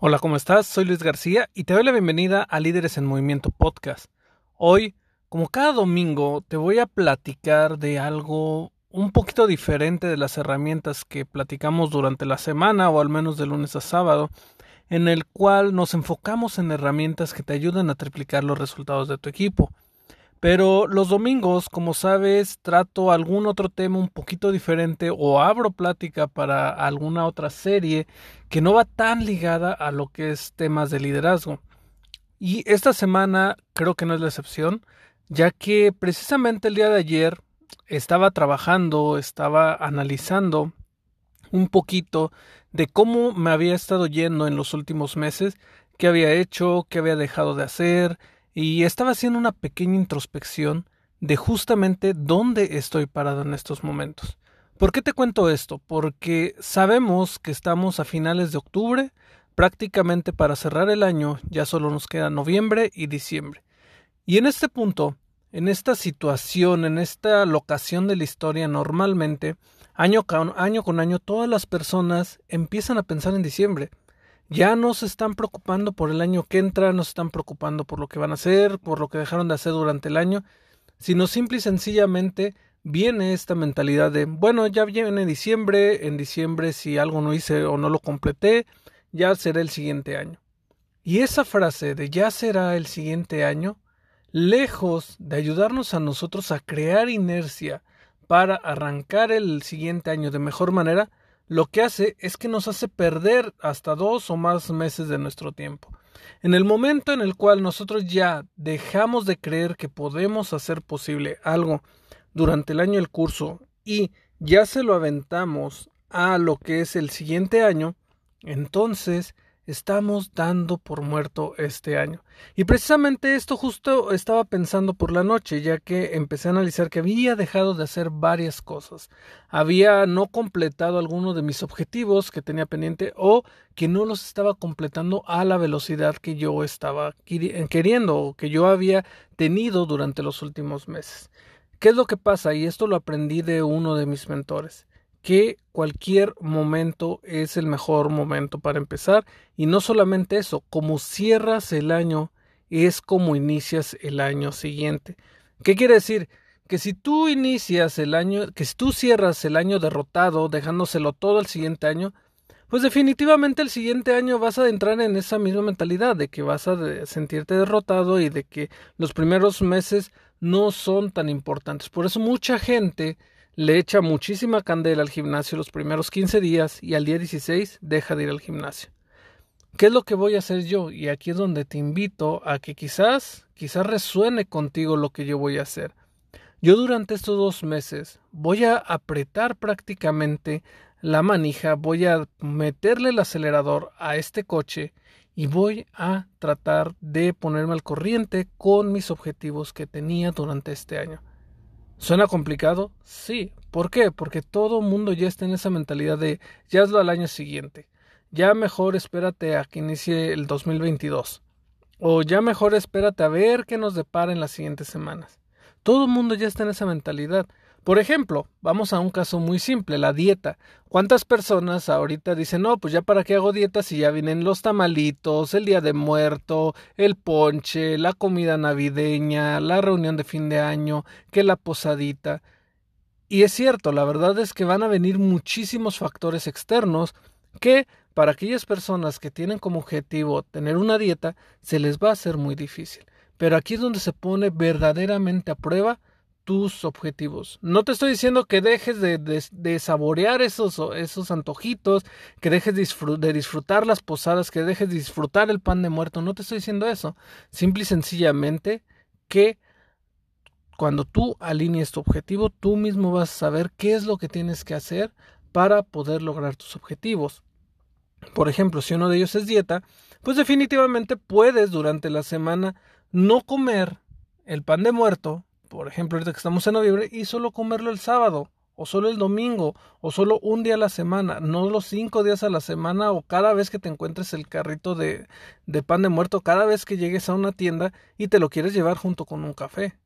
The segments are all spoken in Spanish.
Hola, ¿cómo estás? Soy Luis García y te doy la bienvenida a Líderes en Movimiento Podcast. Hoy, como cada domingo, te voy a platicar de algo un poquito diferente de las herramientas que platicamos durante la semana o al menos de lunes a sábado, en el cual nos enfocamos en herramientas que te ayuden a triplicar los resultados de tu equipo. Pero los domingos, como sabes, trato algún otro tema un poquito diferente o abro plática para alguna otra serie que no va tan ligada a lo que es temas de liderazgo. Y esta semana creo que no es la excepción, ya que precisamente el día de ayer estaba trabajando, estaba analizando un poquito de cómo me había estado yendo en los últimos meses, qué había hecho, qué había dejado de hacer, y estaba haciendo una pequeña introspección de justamente dónde estoy parado en estos momentos. ¿Por qué te cuento esto? Porque sabemos que estamos a finales de octubre, prácticamente para cerrar el año ya solo nos queda noviembre y diciembre. Y en este punto, en esta situación, en esta locación de la historia, normalmente, año con año, con año todas las personas empiezan a pensar en diciembre ya no se están preocupando por el año que entra, no se están preocupando por lo que van a hacer, por lo que dejaron de hacer durante el año, sino simple y sencillamente viene esta mentalidad de, bueno, ya viene diciembre, en diciembre si algo no hice o no lo completé, ya será el siguiente año. Y esa frase de ya será el siguiente año, lejos de ayudarnos a nosotros a crear inercia para arrancar el siguiente año de mejor manera, lo que hace es que nos hace perder hasta dos o más meses de nuestro tiempo. En el momento en el cual nosotros ya dejamos de creer que podemos hacer posible algo durante el año del curso y ya se lo aventamos a lo que es el siguiente año, entonces estamos dando por muerto este año. Y precisamente esto justo estaba pensando por la noche, ya que empecé a analizar que había dejado de hacer varias cosas. Había no completado alguno de mis objetivos que tenía pendiente o que no los estaba completando a la velocidad que yo estaba queriendo o que yo había tenido durante los últimos meses. ¿Qué es lo que pasa? Y esto lo aprendí de uno de mis mentores que cualquier momento es el mejor momento para empezar y no solamente eso, como cierras el año es como inicias el año siguiente. ¿Qué quiere decir? Que si tú inicias el año, que si tú cierras el año derrotado, dejándoselo todo el siguiente año, pues definitivamente el siguiente año vas a entrar en esa misma mentalidad de que vas a sentirte derrotado y de que los primeros meses no son tan importantes. Por eso mucha gente le echa muchísima candela al gimnasio los primeros 15 días y al día 16 deja de ir al gimnasio. ¿Qué es lo que voy a hacer yo? Y aquí es donde te invito a que quizás, quizás resuene contigo lo que yo voy a hacer. Yo durante estos dos meses voy a apretar prácticamente la manija, voy a meterle el acelerador a este coche y voy a tratar de ponerme al corriente con mis objetivos que tenía durante este año. ¿Suena complicado? Sí. ¿Por qué? Porque todo mundo ya está en esa mentalidad de ya hazlo al año siguiente. Ya mejor espérate a que inicie el 2022. O ya mejor espérate a ver qué nos depara en las siguientes semanas. Todo el mundo ya está en esa mentalidad. Por ejemplo, vamos a un caso muy simple, la dieta. ¿Cuántas personas ahorita dicen, no, pues ya para qué hago dieta si ya vienen los tamalitos, el día de muerto, el ponche, la comida navideña, la reunión de fin de año, que la posadita? Y es cierto, la verdad es que van a venir muchísimos factores externos que para aquellas personas que tienen como objetivo tener una dieta se les va a hacer muy difícil. Pero aquí es donde se pone verdaderamente a prueba tus objetivos. No te estoy diciendo que dejes de, saborear esos, esos antojitos, que dejes de disfrutar las posadas, que dejes de disfrutar el pan de muerto. No te estoy diciendo eso. Simple y sencillamente que cuando tú alinees tu objetivo, tú mismo vas a saber qué es lo que tienes que hacer para poder lograr tus objetivos. Por ejemplo, si uno de ellos es dieta, pues definitivamente puedes durante la semana no comer el pan de muerto, por ejemplo, ahorita que estamos en noviembre, y solo comerlo el sábado, o solo el domingo, o solo un día a la semana, no los cinco días a la semana, o cada vez que te encuentres el carrito de, de pan de muerto, cada vez que llegues a una tienda y te lo quieres llevar junto con un café.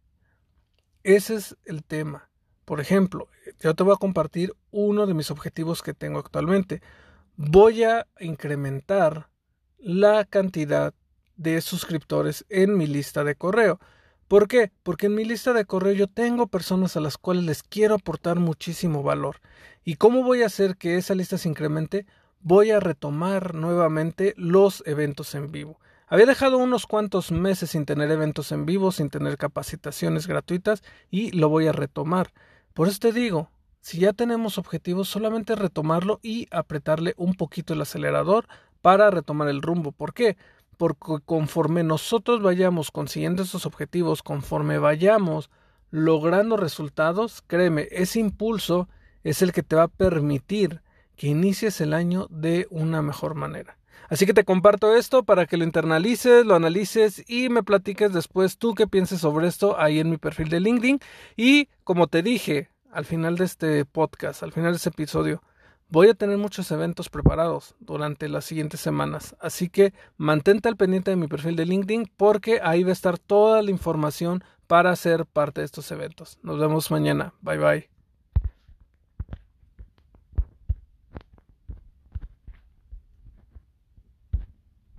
Ese es el tema. Por ejemplo, yo te voy a compartir uno de mis objetivos que tengo actualmente. Voy a incrementar la cantidad de suscriptores en mi lista de correo. ¿Por qué? Porque en mi lista de correo yo tengo personas a las cuales les quiero aportar muchísimo valor. ¿Y cómo voy a hacer que esa lista se incremente? Voy a retomar nuevamente los eventos en vivo. Había dejado unos cuantos meses sin tener eventos en vivo, sin tener capacitaciones gratuitas y lo voy a retomar. Por eso te digo, si ya tenemos objetivos, solamente retomarlo y apretarle un poquito el acelerador para retomar el rumbo. ¿Por qué? Porque conforme nosotros vayamos consiguiendo esos objetivos, conforme vayamos logrando resultados, créeme, ese impulso es el que te va a permitir que inicies el año de una mejor manera. Así que te comparto esto para que lo internalices, lo analices y me platiques después tú qué pienses sobre esto ahí en mi perfil de LinkedIn. Y como te dije al final de este podcast, al final de este episodio, voy a tener muchos eventos preparados durante las siguientes semanas. Así que mantente al pendiente de mi perfil de LinkedIn porque ahí va a estar toda la información para ser parte de estos eventos. Nos vemos mañana. Bye bye.